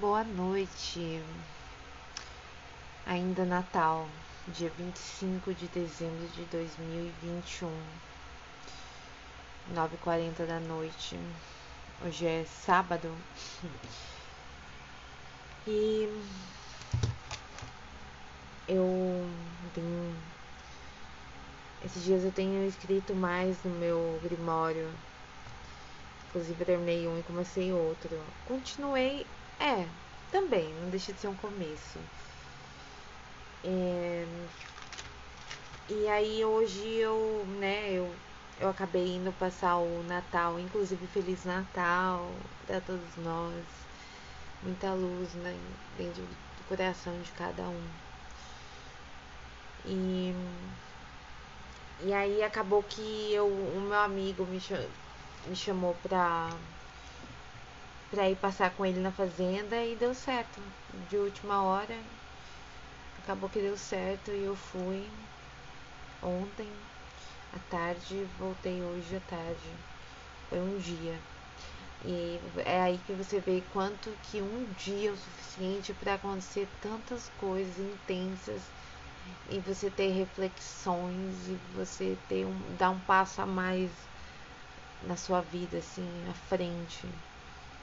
Boa noite. Ainda Natal, dia 25 de dezembro de 2021, 9h40 da noite. Hoje é sábado. E eu tenho. Esses dias eu tenho escrito mais no meu grimório. Inclusive terminei um e comecei outro. Continuei é, também, não deixa de ser um começo. É, e aí hoje eu, né, eu, eu acabei indo passar o Natal, inclusive Feliz Natal para todos nós. Muita luz né, dentro do coração de cada um. E, e aí acabou que eu, o meu amigo me, me chamou pra para ir passar com ele na fazenda e deu certo. De última hora, acabou que deu certo e eu fui ontem à tarde, voltei hoje à tarde. Foi um dia. E é aí que você vê quanto que um dia é o suficiente para acontecer tantas coisas intensas e você ter reflexões e você ter um, dar um passo a mais na sua vida assim, à frente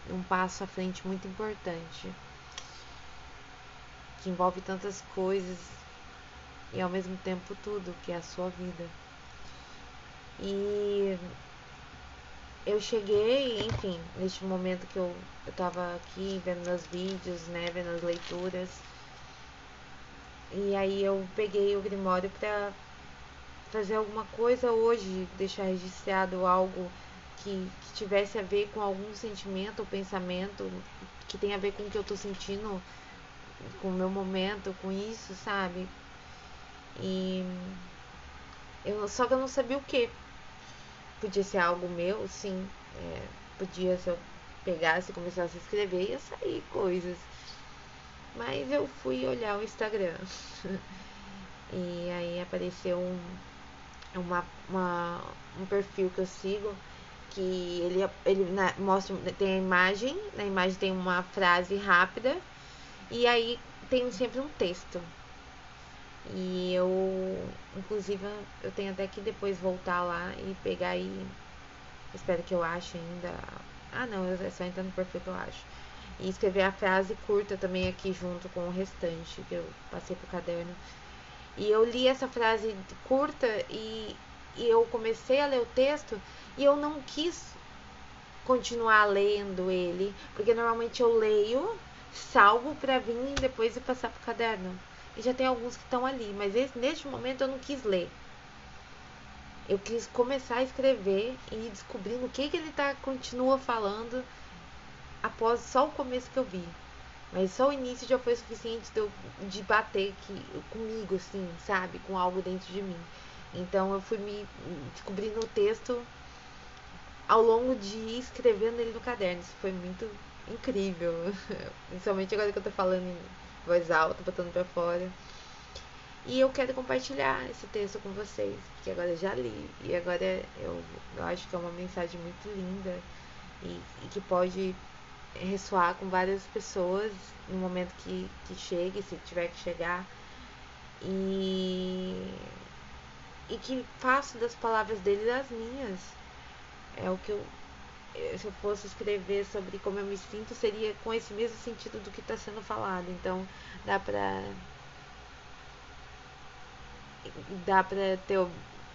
um passo à frente muito importante, que envolve tantas coisas e ao mesmo tempo tudo, que é a sua vida. E eu cheguei, enfim, neste momento que eu, eu tava aqui vendo meus vídeos, né, vendo as leituras. E aí eu peguei o Grimório para fazer alguma coisa hoje, deixar registrado algo que, que tivesse a ver com algum sentimento ou pensamento que tem a ver com o que eu tô sentindo, com o meu momento, com isso, sabe? E eu, só que eu não sabia o que. Podia ser algo meu, sim. É, podia, se eu pegasse e começasse a escrever, ia sair coisas. Mas eu fui olhar o Instagram. e aí apareceu um, uma, uma, um perfil que eu sigo que ele, ele na, mostra, tem a imagem, na imagem tem uma frase rápida e aí tem sempre um texto. E eu, inclusive, eu tenho até que depois voltar lá e pegar e espero que eu ache ainda. Ah, não, é só entrar no perfil que eu acho. E escrever a frase curta também aqui junto com o restante que eu passei pro caderno. E eu li essa frase curta e, e eu comecei a ler o texto e eu não quis continuar lendo ele, porque normalmente eu leio, salvo para vir depois e passar pro caderno. E já tem alguns que estão ali, mas esse, neste momento eu não quis ler. Eu quis começar a escrever e ir descobrindo o que, que ele tá, continua falando após só o começo que eu vi. Mas só o início já foi suficiente de, eu, de bater que, comigo, assim, sabe? Com algo dentro de mim. Então eu fui me descobrindo o texto ao longo de ir escrevendo ele no caderno. Isso foi muito incrível. Principalmente agora que eu tô falando em voz alta, botando pra fora. E eu quero compartilhar esse texto com vocês, porque agora eu já li. E agora eu, eu acho que é uma mensagem muito linda e, e que pode ressoar com várias pessoas no momento que, que chegue, se tiver que chegar. E, e que faço das palavras dele as minhas é o que eu. Se eu fosse escrever sobre como eu me sinto, seria com esse mesmo sentido do que está sendo falado. Então, dá pra. Dá pra ter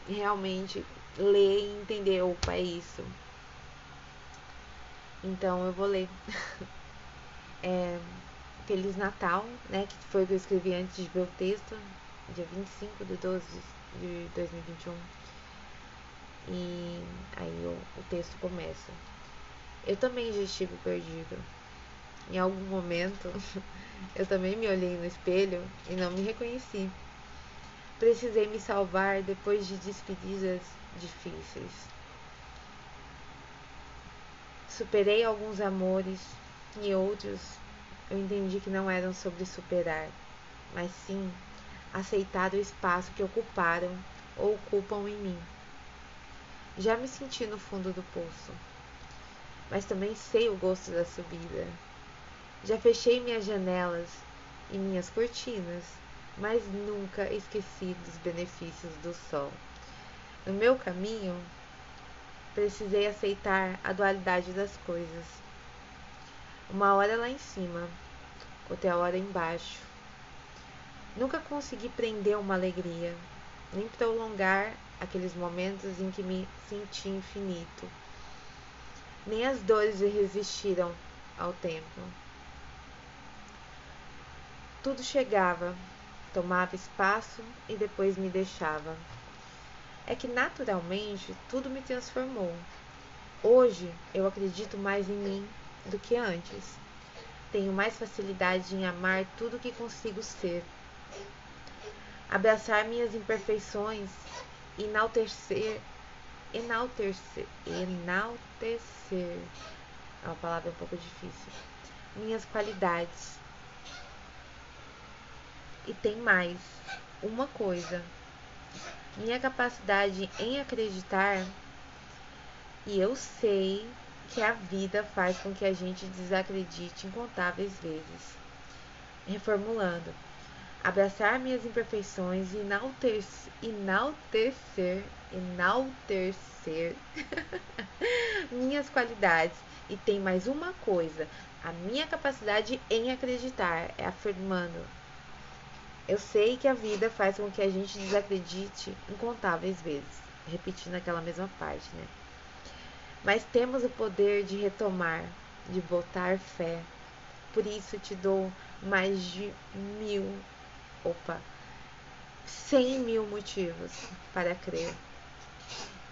realmente ler e entender. Opa, é isso. Então, eu vou ler. é, Feliz Natal, né? Que foi o que eu escrevi antes de ver o texto, dia 25 de 12 de 2021. E aí o, o texto começa. Eu também já estive perdido. Em algum momento, eu também me olhei no espelho e não me reconheci. Precisei me salvar depois de despedidas difíceis. Superei alguns amores e outros eu entendi que não eram sobre superar, mas sim aceitar o espaço que ocuparam ou ocupam em mim. Já me senti no fundo do poço, mas também sei o gosto da subida. Já fechei minhas janelas e minhas cortinas, mas nunca esqueci dos benefícios do sol. No meu caminho, precisei aceitar a dualidade das coisas. Uma hora lá em cima, outra hora embaixo. Nunca consegui prender uma alegria, nem prolongar aqueles momentos em que me senti infinito. Nem as dores resistiram ao tempo. Tudo chegava, tomava espaço e depois me deixava. É que naturalmente tudo me transformou. Hoje eu acredito mais em mim do que antes. Tenho mais facilidade em amar tudo que consigo ser. Abraçar minhas imperfeições, enaltecer, enaltecer, enaltecer. É uma palavra um pouco difícil. Minhas qualidades e tem mais uma coisa: minha capacidade em acreditar. E eu sei que a vida faz com que a gente desacredite incontáveis vezes. Reformulando, abraçar minhas imperfeições e enaltecer, enaltecer, enaltecer minhas qualidades. E tem mais uma coisa: a minha capacidade em acreditar, é afirmando eu sei que a vida faz com que a gente desacredite incontáveis vezes, repetindo aquela mesma parte, né? Mas temos o poder de retomar, de botar fé. Por isso te dou mais de mil, opa, cem mil motivos para crer.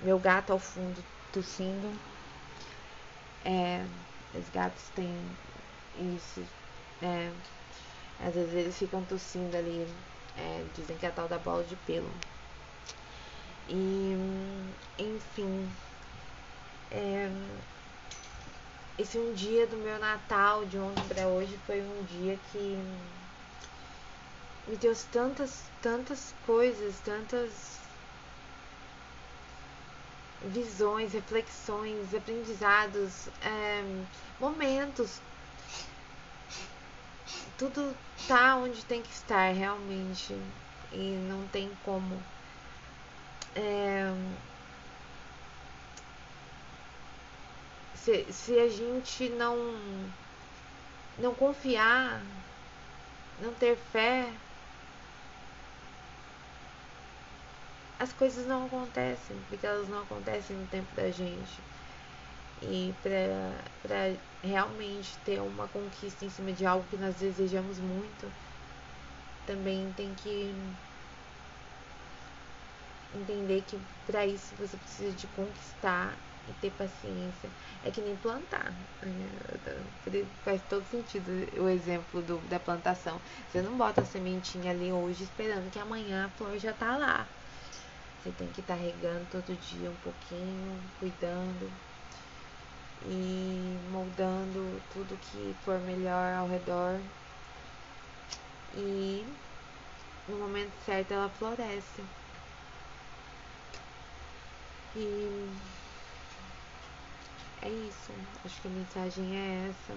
Meu gato ao fundo tossindo. É, os gatos têm isso. É, às vezes eles ficam tossindo ali, é, dizem que é a tal da bola de pelo. E, enfim, é, esse um dia do meu Natal, de ontem para hoje, foi um dia que me deu tantas, tantas coisas, tantas visões, reflexões, aprendizados, é, momentos. Tudo tá onde tem que estar realmente. E não tem como. É, se, se a gente não não confiar não ter fé as coisas não acontecem porque elas não acontecem no tempo da gente e para realmente ter uma conquista em cima de algo que nós desejamos muito, também tem que entender que para isso você precisa de conquistar e ter paciência. É que nem plantar. Né? Faz todo sentido o exemplo do, da plantação. Você não bota a sementinha ali hoje esperando que amanhã a flor já tá lá. Você tem que estar tá regando todo dia um pouquinho, cuidando, e moldando tudo que for melhor ao redor. E no momento certo ela floresce. E é isso. Acho que a mensagem é essa.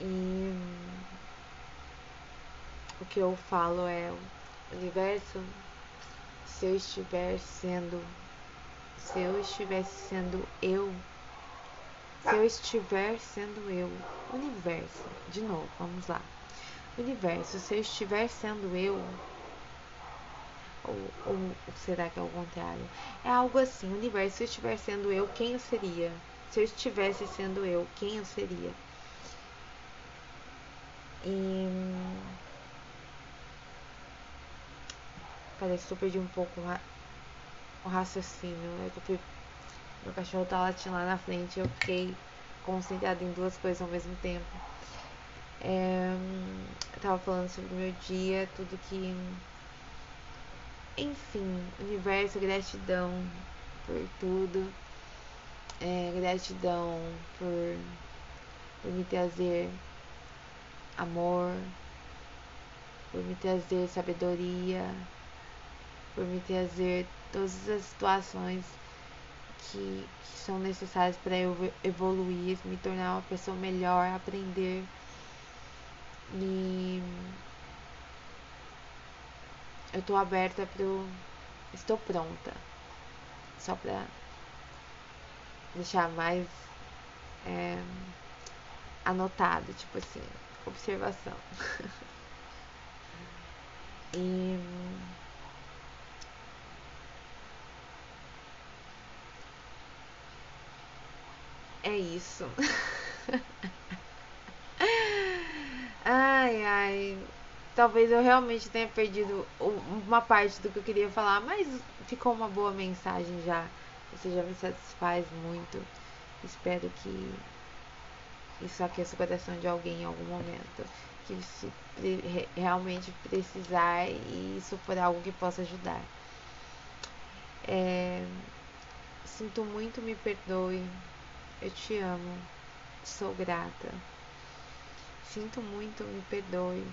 E o que eu falo é o universo, se eu estiver sendo se eu estivesse sendo eu, se eu estiver sendo eu, universo, de novo, vamos lá. Universo, se eu estiver sendo eu, ou, ou, será que é o contrário? É algo assim, universo, se eu estiver sendo eu, quem eu seria? Se eu estivesse sendo eu, quem eu seria? E. Parece que eu perdi um pouco o raciocínio. É que eu fui. Meu cachorro tá latindo lá na frente eu fiquei concentrada em duas coisas ao mesmo tempo. É, eu tava falando sobre o meu dia, tudo que. Enfim, universo, gratidão por tudo. É, gratidão por, por me trazer amor, por me trazer sabedoria, por me trazer todas as situações que, que são necessárias para eu evoluir, me tornar uma pessoa melhor, aprender. E eu tô aberta pro. Estou pronta. Só pra deixar mais é, anotado, tipo assim, observação. e é isso. ai, ai. Talvez eu realmente tenha perdido uma parte do que eu queria falar, mas ficou uma boa mensagem já. Você já me satisfaz muito. Espero que isso aqueça o coração de alguém em algum momento. Que se realmente precisar e isso for algo que possa ajudar. É, sinto muito, me perdoe. Eu te amo. Sou grata. Sinto muito, me perdoe.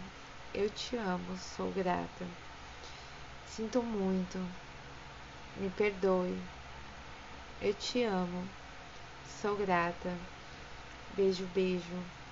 Eu te amo, sou grata. Sinto muito. Me perdoe. Eu te amo. Sou grata. Beijo, beijo.